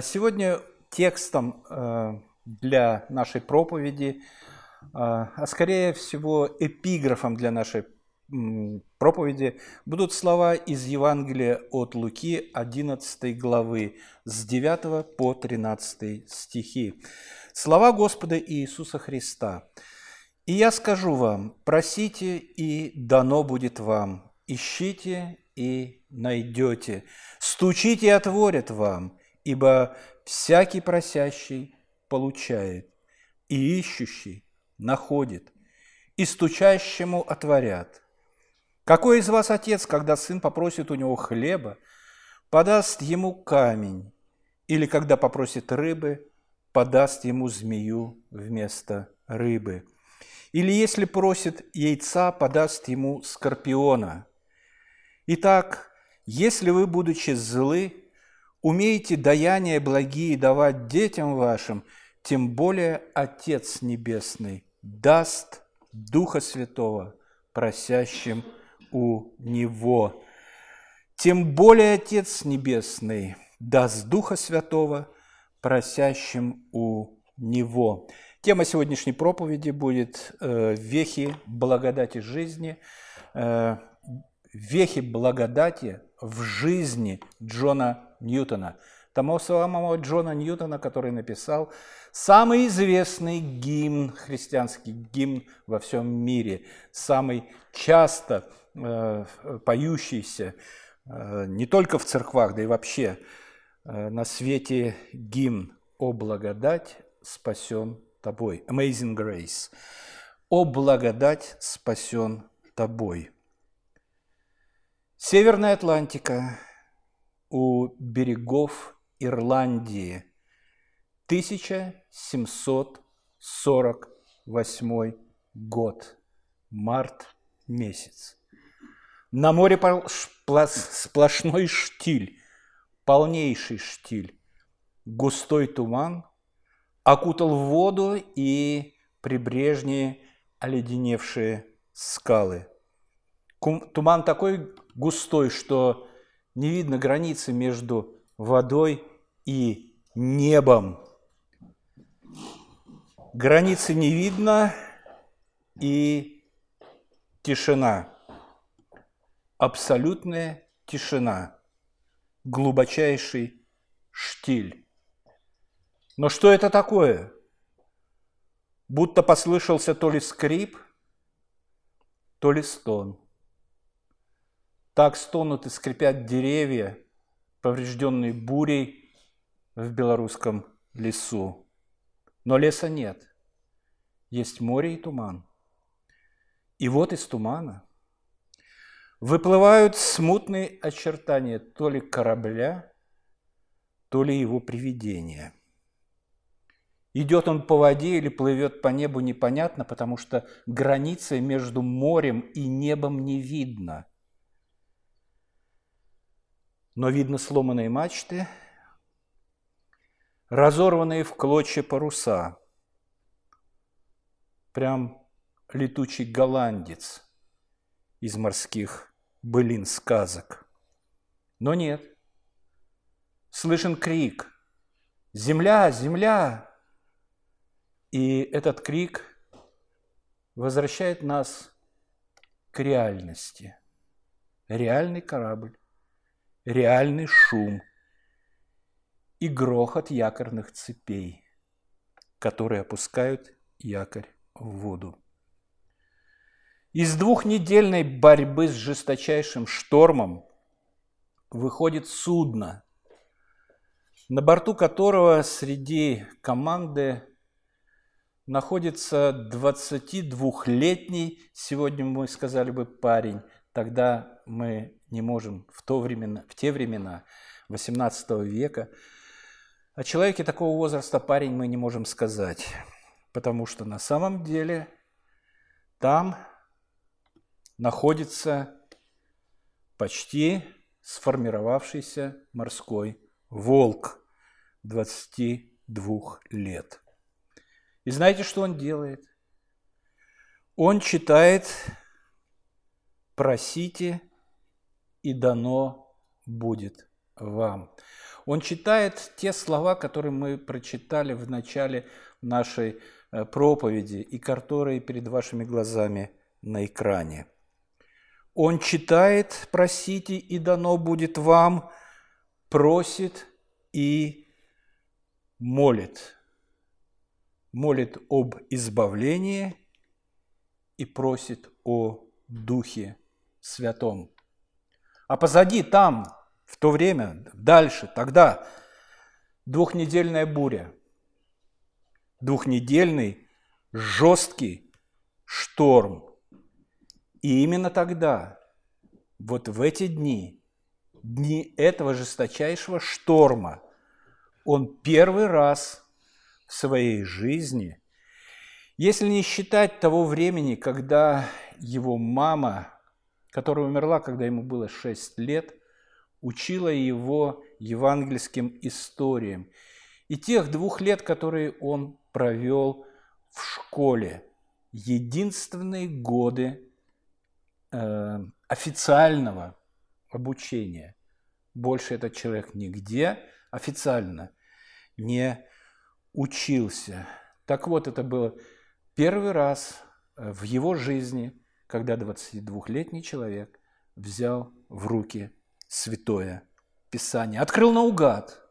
Сегодня текстом э, для нашей проповеди, э, а скорее всего эпиграфом для нашей проповеди будут слова из Евангелия от Луки 11 главы с 9 по 13 стихи. Слова Господа Иисуса Христа. «И я скажу вам, просите, и дано будет вам, ищите, и найдете, стучите, и отворят вам, ибо всякий просящий получает, и ищущий находит, и стучащему отворят. Какой из вас отец, когда сын попросит у него хлеба, подаст ему камень, или когда попросит рыбы, подаст ему змею вместо рыбы? Или если просит яйца, подаст ему скорпиона? Итак, если вы, будучи злы, умеете даяния благие давать детям вашим, тем более Отец Небесный даст Духа Святого просящим у Него. Тем более Отец Небесный даст Духа Святого просящим у Него. Тема сегодняшней проповеди будет э, «Вехи благодати жизни», э, «Вехи благодати в жизни Джона Ньютона». Того самого Джона Ньютона, который написал самый известный гимн, христианский гимн во всем мире, самый часто Э, поющийся э, не только в церквах, да и вообще э, на свете гимн «О благодать спасен тобой» Amazing Grace. «О благодать спасен тобой». Северная Атлантика у берегов Ирландии, 1748 год, март месяц. На море сплошной штиль, полнейший штиль. Густой туман окутал воду и прибрежные оледеневшие скалы. Туман такой густой, что не видно границы между водой и небом. Границы не видно и тишина абсолютная тишина, глубочайший штиль. Но что это такое? Будто послышался то ли скрип, то ли стон. Так стонут и скрипят деревья, поврежденные бурей в белорусском лесу. Но леса нет. Есть море и туман. И вот из тумана – выплывают смутные очертания то ли корабля, то ли его привидения. Идет он по воде или плывет по небу непонятно, потому что границы между морем и небом не видно. Но видно сломанные мачты, разорванные в клочья паруса. Прям летучий голландец из морских былин сказок. Но нет. Слышен крик «Земля! Земля!» И этот крик возвращает нас к реальности. Реальный корабль, реальный шум и грохот якорных цепей, которые опускают якорь в воду. Из двухнедельной борьбы с жесточайшим штормом выходит судно, на борту которого среди команды находится 22-летний, сегодня мы сказали бы парень, тогда мы не можем в, то времена, в те времена, 18 века, о человеке такого возраста парень мы не можем сказать, потому что на самом деле там находится почти сформировавшийся морской волк 22 лет. И знаете, что он делает? Он читает «Просите, и дано будет вам». Он читает те слова, которые мы прочитали в начале нашей э, проповеди и которые перед вашими глазами на экране. Он читает «просите, и дано будет вам», просит и молит. Молит об избавлении и просит о Духе Святом. А позади там, в то время, дальше, тогда двухнедельная буря, двухнедельный жесткий шторм. И именно тогда, вот в эти дни, дни этого жесточайшего шторма, он первый раз в своей жизни, если не считать того времени, когда его мама, которая умерла, когда ему было 6 лет, учила его евангельским историям. И тех двух лет, которые он провел в школе, единственные годы э, официального обучения. Больше этот человек нигде официально не учился. Так вот, это было первый раз в его жизни, когда 22-летний человек взял в руки Святое Писание. Открыл наугад,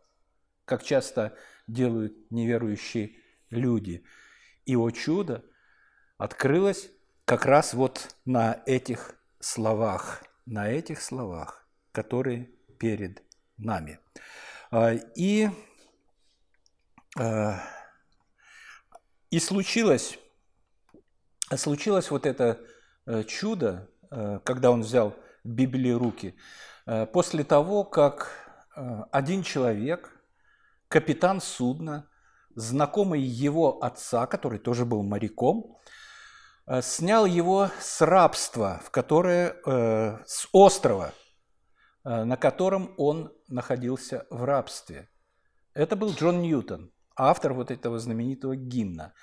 как часто делают неверующие люди. И, о чудо, открылось как раз вот на этих словах, на этих словах, которые перед нами. А, и, а, и случилось, случилось вот это чудо, э, когда он взял Библию руки – Э, после того, как э, один человек, капитан судна, знакомый его отца, который тоже был моряком, э, снял его с рабства, в которое, с острова, на котором он находился в рабстве. Это был Джон Ньютон, автор вот этого знаменитого гимна.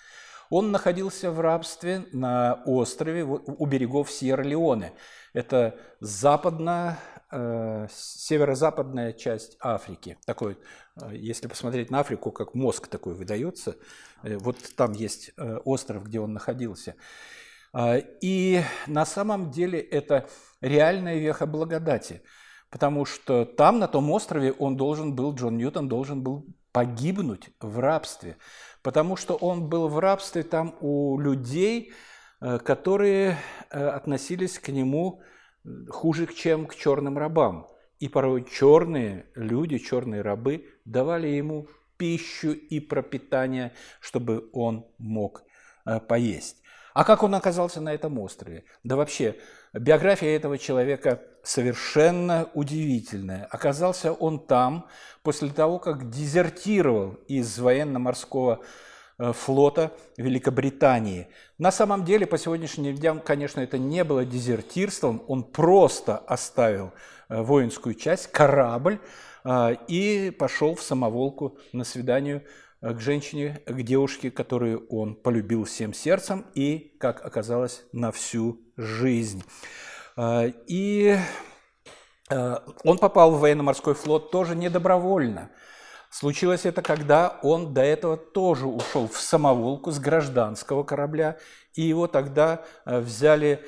Он находился в рабстве на острове у берегов Сьерра-Леоне. Это западно, э, северо-западная часть Африки. Такой, э, если посмотреть на Африку, как мозг такой выдается, э, вот там есть остров, где он находился. Э, и на самом деле это реальная веха благодати, потому что там, на том острове, он должен был, Джон Ньютон должен был погибнуть в рабстве потому что он был в рабстве там у людей, э, которые э, относились к нему хуже, чем к черным рабам. И порой черные люди, черные рабы давали ему пищу и пропитание, чтобы он мог э, поесть. А как он оказался на этом острове? Да вообще, биография этого человека совершенно удивительная. Оказался он там после того, как дезертировал из военно-морского э, флота Великобритании. На самом деле, по сегодняшним дням, конечно, это не было дезертирством, он просто оставил э, воинскую часть, корабль, э, и пошел в самоволку на свидание к женщине, к девушке, которую он полюбил всем сердцем и, как оказалось, на всю жизнь. А, и а, он попал в военно-морской флот тоже не добровольно. Случилось это, когда он до этого тоже ушел в самоволку с гражданского корабля, и его тогда взяли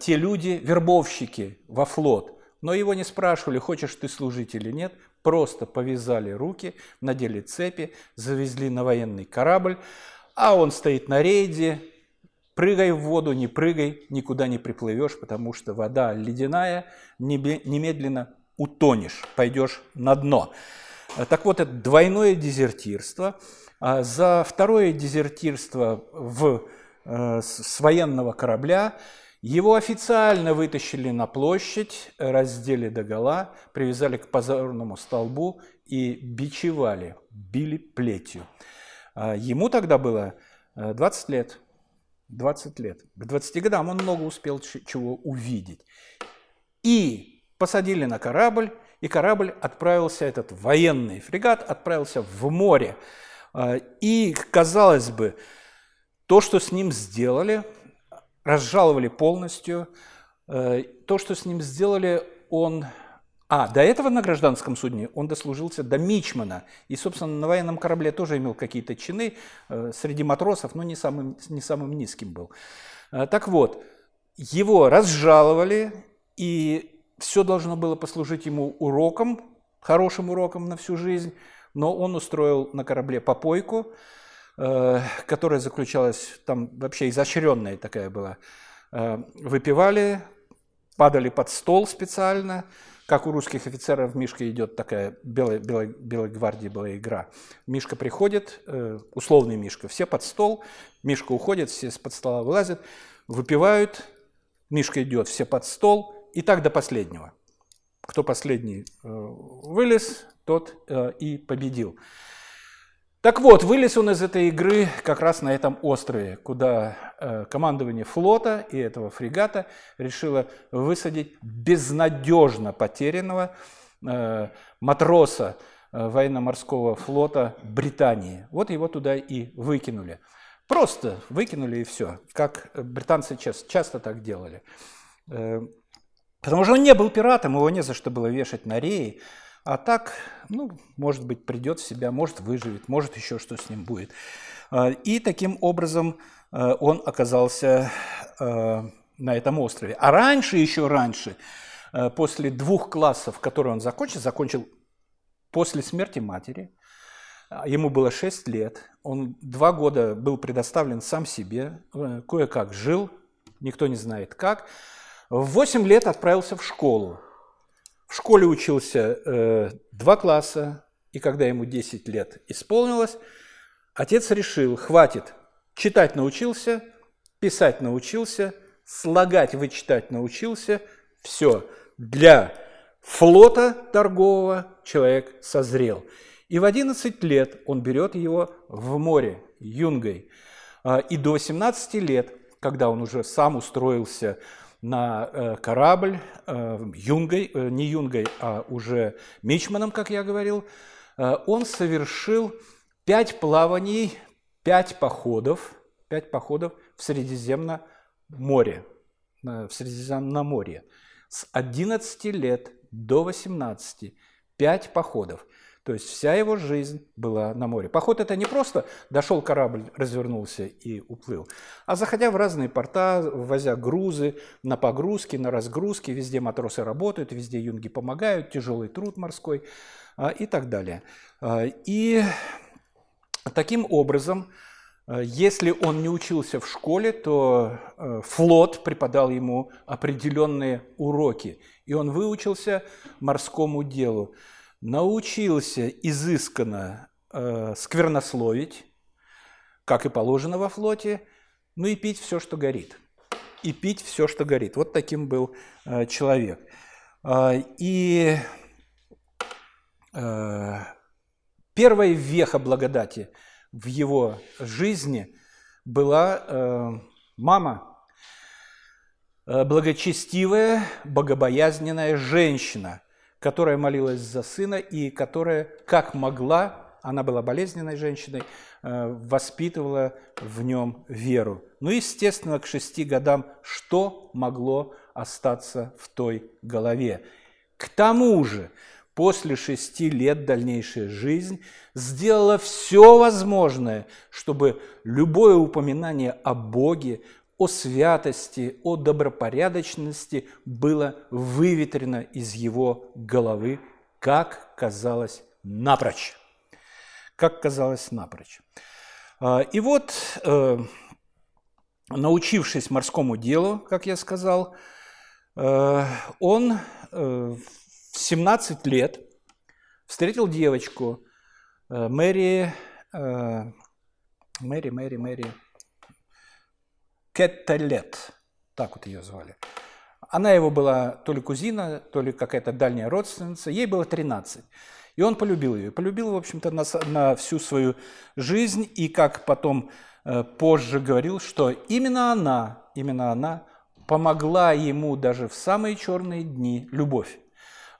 те люди, вербовщики, во флот. Но его не спрашивали, хочешь ты служить или нет, просто повязали руки, надели цепи, завезли на военный корабль, а он стоит на рейде, Прыгай в воду, не прыгай, никуда не приплывешь, потому что вода ледяная, немедленно утонешь, пойдешь на дно. Так вот, это двойное дезертирство. А за второе дезертирство в, э, с военного корабля его официально вытащили на площадь, раздели догола, привязали к позорному столбу и бичевали, били плетью. А ему тогда было 20 э, лет. 20 лет. К 20 годам он много успел чего увидеть. И посадили на корабль, и корабль отправился, этот военный фрегат отправился в море. А, и, казалось бы, то, что с ним сделали, разжаловали полностью, э, то, что с ним сделали, он А, до этого на гражданском судне он дослужился до мичмана. И, собственно, на военном корабле тоже имел какие-то чины э, среди матросов, но не самым, не самым низким был. Э, так вот, его разжаловали, и все должно было послужить ему уроком, хорошим уроком на всю жизнь, но он устроил на корабле попойку, которая заключалась, там вообще изощренная такая была. Э, выпивали, падали под стол специально, как у русских офицеров Мишка идет такая, белой, белой, белой гвардии была игра. Мишка приходит, э, условный Мишка, все под стол, Мишка уходит, все с под стола вылазят, выпивают, Мишка идет, все под стол, и так до последнего. Кто последний вылез, тот и победил. Так вот, вылез он из этой игры как раз на этом острове, куда э, командование флота и этого фрегата решило высадить безнадежно потерянного э, матроса э, военно-морского флота Британии. Вот его туда и выкинули. Просто выкинули и все, как британцы часто, часто так делали. Потому что он не был пиратом, его не за что было вешать на реи. А так, ну, может быть, придет в себя, может, выживет, может, еще что с ним будет. А, и таким образом а, он оказался а, на этом острове. А раньше, еще раньше, после двух классов, которые он закончил, закончил после смерти матери, ему было 6 лет, он два года был предоставлен сам себе, кое-как жил, никто не знает как. В 8 лет отправился в школу, в школе учился э, два класса, и когда ему 10 лет исполнилось, отец решил, хватит, читать научился, писать научился, слагать, вычитать научился, все, для флота торгового человек созрел. И в 11 лет он берет его в море юнгой. А, и до 18 лет, когда он уже сам устроился на э, корабль э, юнгой, э, не юнгой, а уже мичманом, как я говорил, он совершил пять плаваний, пять походов, пять походов в Средиземном море, в Средиземноморье. С 11 лет до 18, пять походов. То есть вся его жизнь была на море. Поход это не просто дошел корабль, развернулся и уплыл, а заходя в разные порта, возя грузы на погрузки, на разгрузки, везде матросы работают, везде юнги помогают, тяжелый труд морской а, и так далее. А, и таким образом, а, если он не учился в школе, то флот преподал ему определенные уроки, и он выучился морскому делу научился изысканно э, сквернословить, как и положено во флоте, ну и пить все, что горит. И пить все, что горит. Вот таким был э, человек. Э, и э, первая веха благодати в его жизни была э, мама, э, благочестивая, богобоязненная женщина – которая молилась за сына и которая, как могла, она была болезненной женщиной, э, воспитывала в нем веру. Ну, естественно, к шести годам что могло остаться в той голове? К тому же, после шести лет дальнейшая жизнь сделала все возможное, чтобы любое упоминание о Боге о святости, о добропорядочности было выветрено из его головы, как казалось напрочь. Как казалось напрочь. А, и вот, э, научившись морскому делу, как я сказал, э, он э, в 17 лет встретил девочку Мэри, Мэри, Мэри, Мэри, Кеттелет, так вот ее звали. Она его была то ли кузина, то ли какая-то дальняя родственница, ей было 13. И он полюбил ее. Полюбил, в общем-то, на, на всю свою жизнь. И как потом э, позже говорил, что именно она, именно она помогла ему даже в самые черные дни, любовь,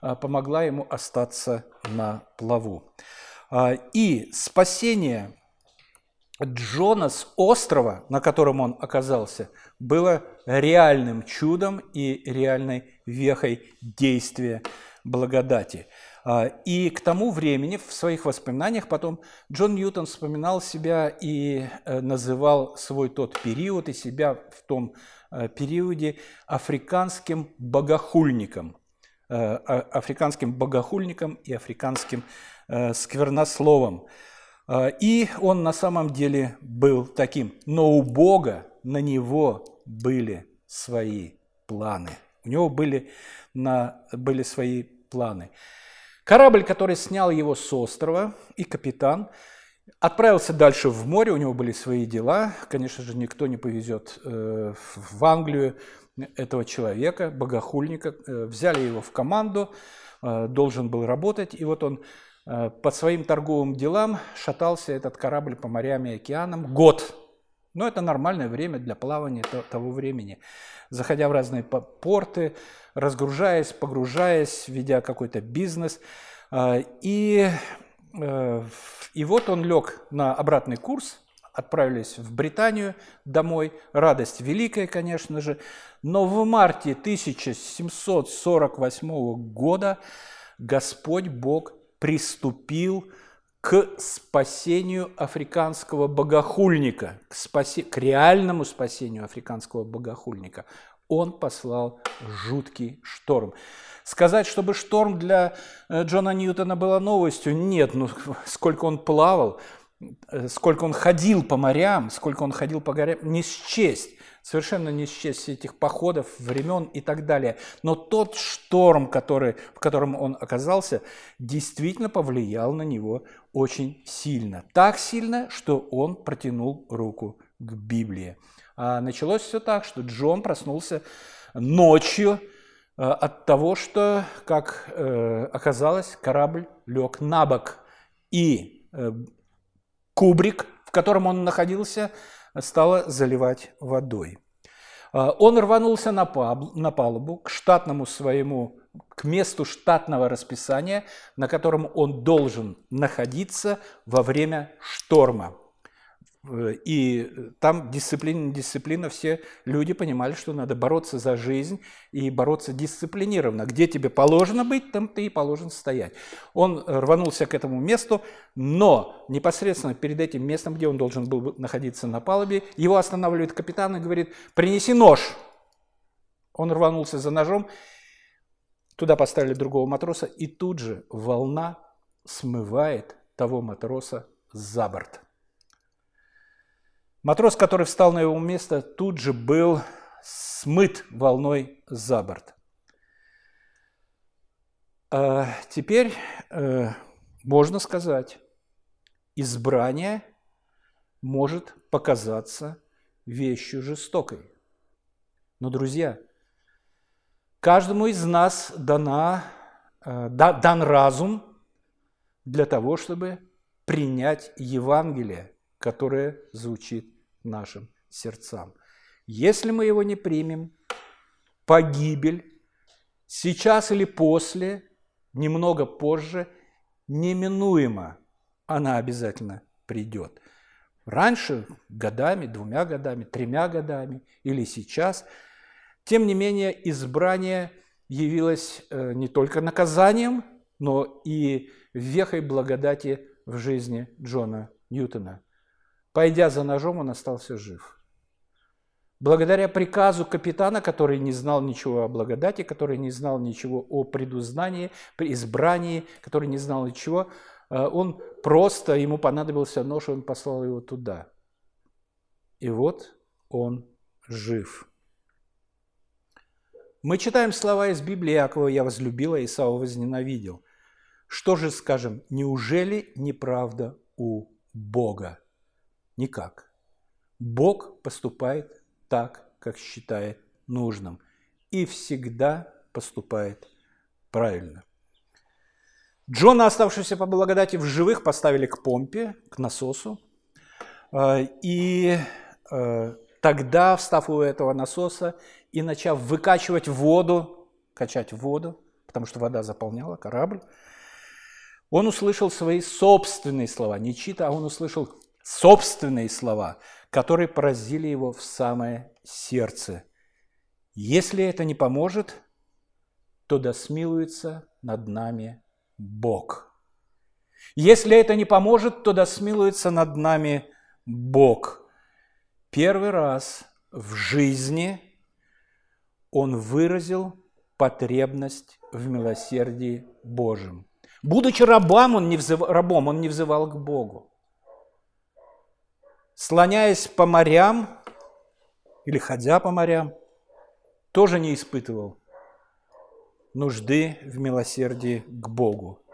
э, помогла ему остаться на плаву. Э, и спасение Джона с острова, на котором он оказался, было реальным чудом и реальной вехой действия благодати. А, и к тому времени в своих воспоминаниях потом Джон Ньютон вспоминал себя и э, называл свой тот период и себя в том э, периоде африканским богохульником. Э, а, африканским богохульником и африканским сквернословом. И он на самом деле был таким. Но у Бога на него были свои планы. У него были, на, были свои планы. Корабль, который снял его с острова, и капитан отправился дальше в море, у него были свои дела. Конечно же, никто не повезет э, в Англию этого человека, богохульника. Э, взяли его в команду, э, должен был работать, и вот он по своим торговым делам шатался этот корабль по морям и океанам год. Но это нормальное время для плавания того времени. Заходя в разные порты, разгружаясь, погружаясь, ведя какой-то бизнес. А, и, э, и вот он лег на обратный курс, отправились в Британию домой. Радость великая, конечно же. Но в марте 1748 года Господь Бог приступил к спасению африканского богохульника, к, спаси... к реальному спасению африканского богохульника он послал жуткий шторм. Сказать, чтобы шторм для э, Джона Ньютона было новостью, нет, ну сколько он плавал, сколько он ходил по морям, сколько он ходил по горам, не счесть, совершенно не счесть этих походов, времен и так далее. Но тот шторм, который, в котором он оказался, действительно повлиял на него очень сильно. Так сильно, что он протянул руку к Библии. А началось все так, что Джон проснулся ночью э, от того, что, как э, оказалось, корабль лег на бок. И э, кубрик, в котором он находился, стало заливать водой. Он рванулся на палубу к штатному своему, к месту штатного расписания, на котором он должен находиться во время шторма. Э, и там дисциплина, дисциплина, все люди понимали, что надо бороться за жизнь и бороться дисциплинированно. Где тебе положено быть, там ты и положен стоять. Он рванулся к этому месту, но непосредственно перед этим местом, где он должен был находиться на палубе, его останавливает капитан и говорит, принеси нож. Он рванулся за ножом, туда поставили другого матроса, и тут же волна смывает того матроса за борт. Матрос, который встал на его место, тут же был смыт волной за борт. А теперь э, можно сказать, избрание может показаться вещью жестокой. Но, друзья, каждому из нас дана, э, дан разум для того, чтобы принять Евангелие, которое звучит нашим сердцам. Если мы его не примем, погибель сейчас или после, немного позже, неминуемо она обязательно придет. Раньше, годами, двумя годами, тремя годами или сейчас, тем не менее, избрание явилось э, не только наказанием, но и вехой благодати в жизни Джона Ньютона. Пойдя за ножом, он остался жив. Благодаря приказу капитана, который не знал ничего о благодати, который не знал ничего о предузнании, избрании, который не знал ничего, э, он просто, ему понадобился нож, он послал его туда. И вот он жив. Мы читаем слова из Библии Якова «Я возлюбила, Исава возненавидел». Что же скажем, неужели неправда у Бога? Никак. Бог поступает так, как считает нужным. И всегда поступает правильно. Джона, оставшегося по благодати в живых, поставили к помпе, к насосу. А, и а, тогда, встав у этого насоса и начав выкачивать воду, качать воду, потому что вода заполняла корабль, он услышал свои собственные слова, не чьи-то, а он услышал собственные слова, которые поразили его в самое сердце. Если это не поможет, то да смилуется над нами Бог. Если это не поможет, то да смилуется над нами Бог. Первый раз в жизни он выразил потребность в милосердии Божьем. Будучи рабом, он не взывал, рабом, он не взывал к Богу. Слоняясь по морям или ходя по морям, тоже не испытывал нужды в милосердии к Богу.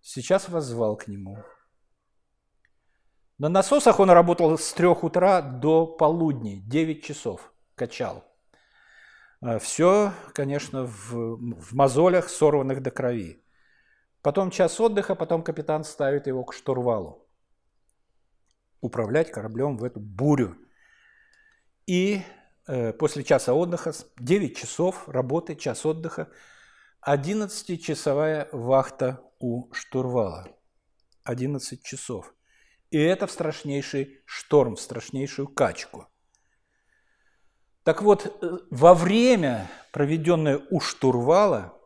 Сейчас воззвал к Нему. На насосах он работал с трех утра до полудня, 9 часов, качал. А Все, конечно, в, в мозолях, сорванных до крови. Потом час отдыха, потом капитан ставит его к штурвалу. Управлять кораблем в эту бурю. И э, после часа отдыха, 9 часов работы, час отдыха, 11-часовая вахта у штурвала. 11 часов. И это в страшнейший шторм, в страшнейшую качку. Так вот, э, во время, проведенное у штурвала,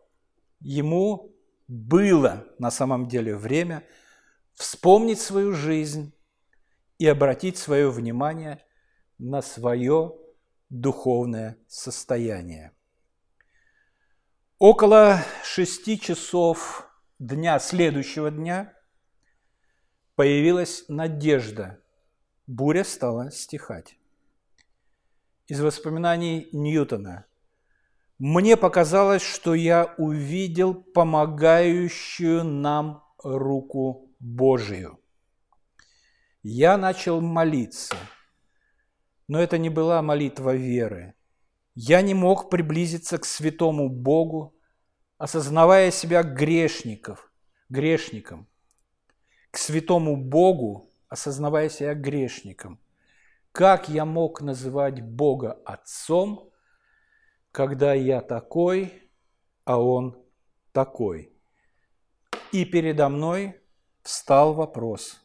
ему было на самом деле время вспомнить свою жизнь и обратить свое внимание на свое духовное состояние. Около шести часов дня следующего дня появилась надежда. Буря стала стихать. Из воспоминаний Ньютона. Мне показалось, что я увидел помогающую нам руку Божию. Я начал молиться, но это не была молитва веры. Я не мог приблизиться к святому Богу, осознавая себя грешников, грешником – к святому Богу, осознавая себя грешником. Как я мог называть Бога Отцом, когда я такой, а Он такой? И передо мной встал вопрос,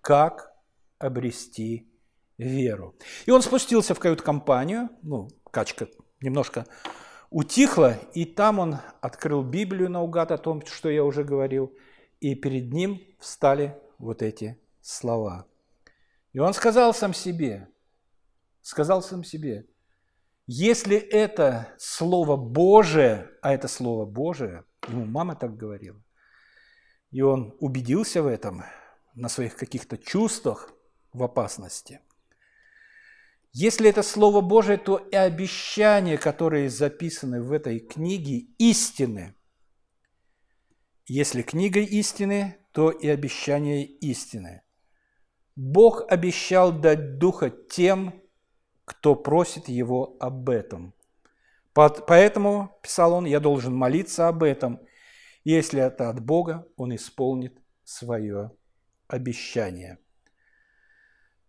как обрести веру. И он спустился в кают-компанию, ну, качка немножко утихла, и там он открыл Библию наугад о том, что я уже говорил – и перед ним встали вот эти слова. И он сказал сам себе, сказал сам себе, если это Слово Божие, а это Слово Божие, ему мама так говорила, и он убедился в этом, на своих каких-то чувствах в опасности. Если это Слово Божие, то и обещания, которые записаны в этой книге, истины – если книга истины, то и обещание истины. Бог обещал дать Духа тем, кто просит Его об этом. Поэтому, писал он, я должен молиться об этом. Если это от Бога, Он исполнит свое обещание.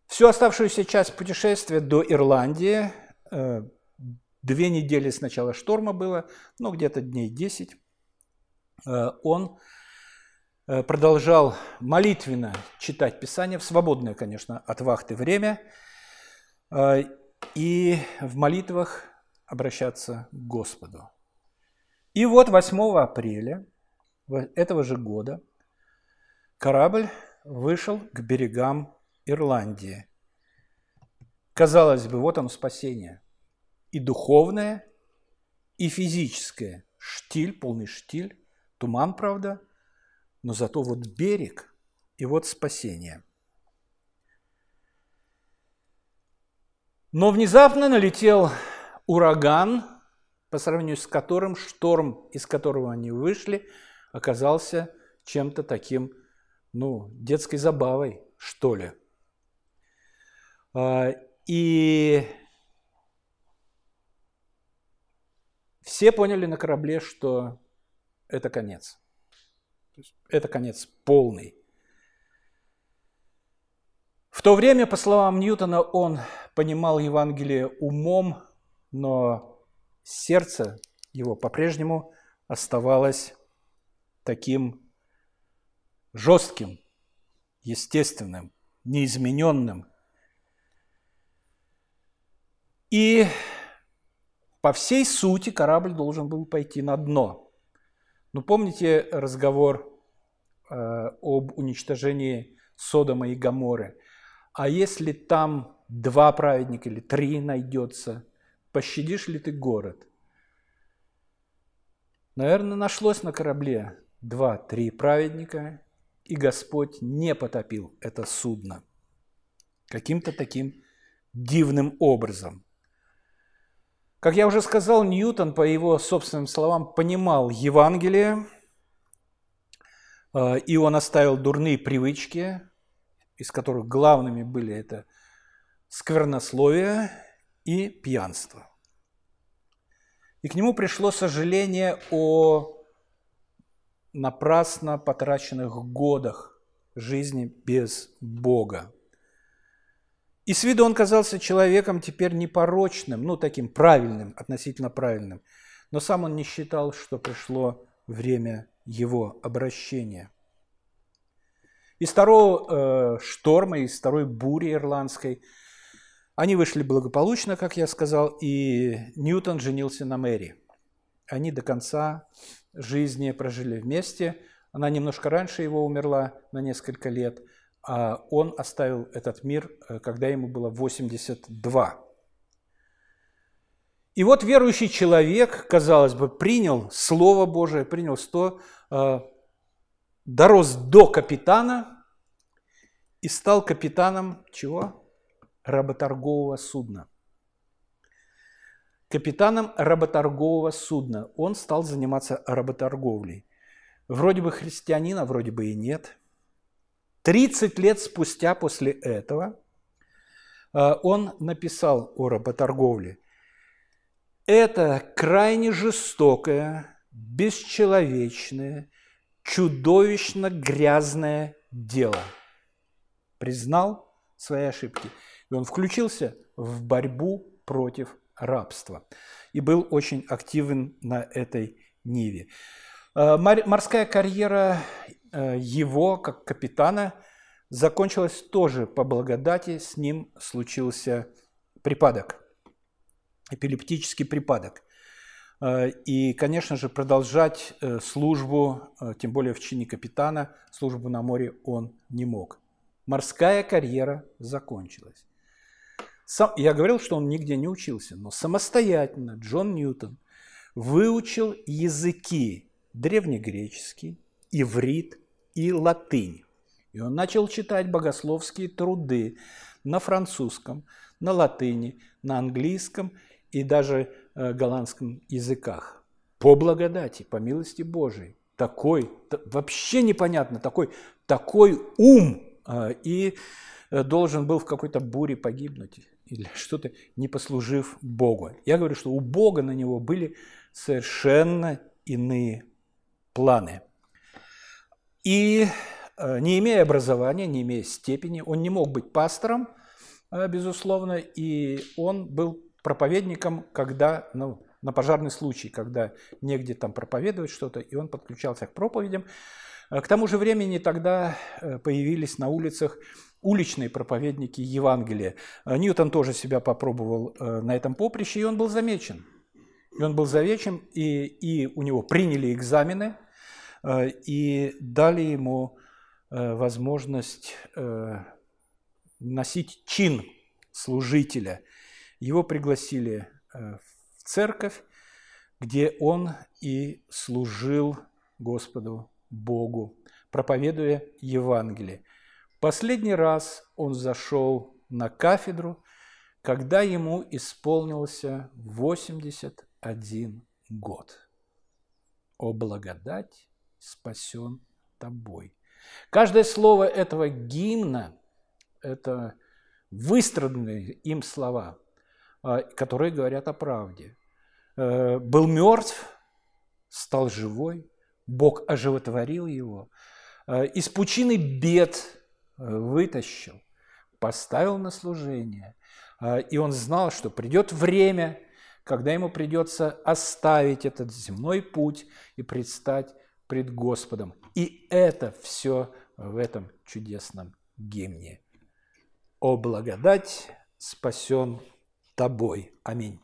Всю оставшуюся часть путешествия до Ирландии, э, две недели с начала шторма было, ну где-то дней десять, Э, он э, продолжал молитвенно читать Писание, в свободное, конечно, от вахты время, и в молитвах обращаться к Господу. И вот 8 апреля этого же года корабль вышел к берегам Ирландии. Казалось бы, вот оно спасение. И духовное, и физическое. Штиль, полный штиль. Туман, правда, но зато вот берег и вот спасение. Но внезапно налетел ураган, по сравнению с которым шторм, из которого они вышли, оказался чем-то таким, ну, детской забавой, что ли. А, и все поняли на корабле, что это конец. Это конец полный. В то время, по словам Ньютона, он понимал Евангелие умом, но сердце его по-прежнему оставалось таким жестким, естественным, неизмененным. И по всей сути корабль должен был пойти на дно. Ну, помните разговор э, об уничтожении Содома и Гаморы? А если там два праведника или три найдется, пощадишь ли ты город? Наверное, нашлось на корабле два-три праведника, и Господь не потопил это судно каким-то таким дивным образом. Как я уже сказал, Ньютон, по его собственным словам, понимал Евангелие, э, и он оставил дурные привычки, из которых главными были это сквернословие и пьянство. И к нему пришло сожаление о напрасно потраченных годах жизни без Бога. И с виду он казался человеком теперь непорочным, ну, таким правильным, относительно правильным. Но сам он не считал, что пришло время его обращения. Из второго э, шторма, из второй бури ирландской они вышли благополучно, как я сказал, и Ньютон женился на Мэри. Они до конца жизни прожили вместе. Она немножко раньше его умерла на несколько лет, а он оставил этот мир, э, когда ему было 82. И вот верующий человек, казалось бы, принял Слово Божие, принял сто, э, дорос до капитана и стал капитаном чего? Работоргового судна капитаном работоргового судна. Он стал заниматься работорговлей. Вроде бы христианин, а вроде бы и нет. 30 лет спустя после этого э, он написал о работорговле. Это крайне жестокое, бесчеловечное, чудовищно грязное дело. Признал свои ошибки. И он включился в борьбу против рабства. И был очень активен на этой ниве. Э, морская карьера э, его, как капитана, закончилась тоже по благодати. С ним случился припадок, эпилептический припадок. Э, и, конечно же, продолжать службу, тем более в чине капитана, службу на море он не мог. Морская карьера закончилась. Сам, я говорил, что он нигде не учился, но самостоятельно Джон Ньютон выучил языки древнегреческий, иврит и латынь. И он начал читать богословские труды на французском, на латыни, на английском и даже э, голландском языках. По благодати, по милости Божией. Такой, вообще непонятно, такой, такой ум э, и э, должен был в какой-то буре погибнуть или что-то, не послужив Богу. Я говорю, что у Бога на него были совершенно иные планы. И э, не имея образования, не имея степени, он не мог быть пастором, э, безусловно, и он был проповедником, когда, ну, на пожарный случай, когда негде там проповедовать что-то, и он подключался к проповедям. Э, к тому же времени тогда появились на улицах уличные проповедники Евангелия. Э, Ньютон тоже себя попробовал э, на этом поприще, и он был замечен. И он был замечен, и, и у него приняли экзамены, э, и дали ему возможность носить чин служителя. Его пригласили в церковь, где он и служил Господу Богу, проповедуя Евангелие. Последний раз он зашел на кафедру, когда ему исполнился 81 год. «О благодать спасен тобой». Каждое слово этого гимна – это выстраданные им слова, а, которые говорят о правде. Э, был мертв, стал живой, Бог оживотворил его. Э, из пучины бед вытащил, поставил на служение. А, и он знал, что придет время, когда ему придется оставить этот земной путь и предстать пред Господом. И это все в этом чудесном гимне. «О благодать спасен тобой». Аминь.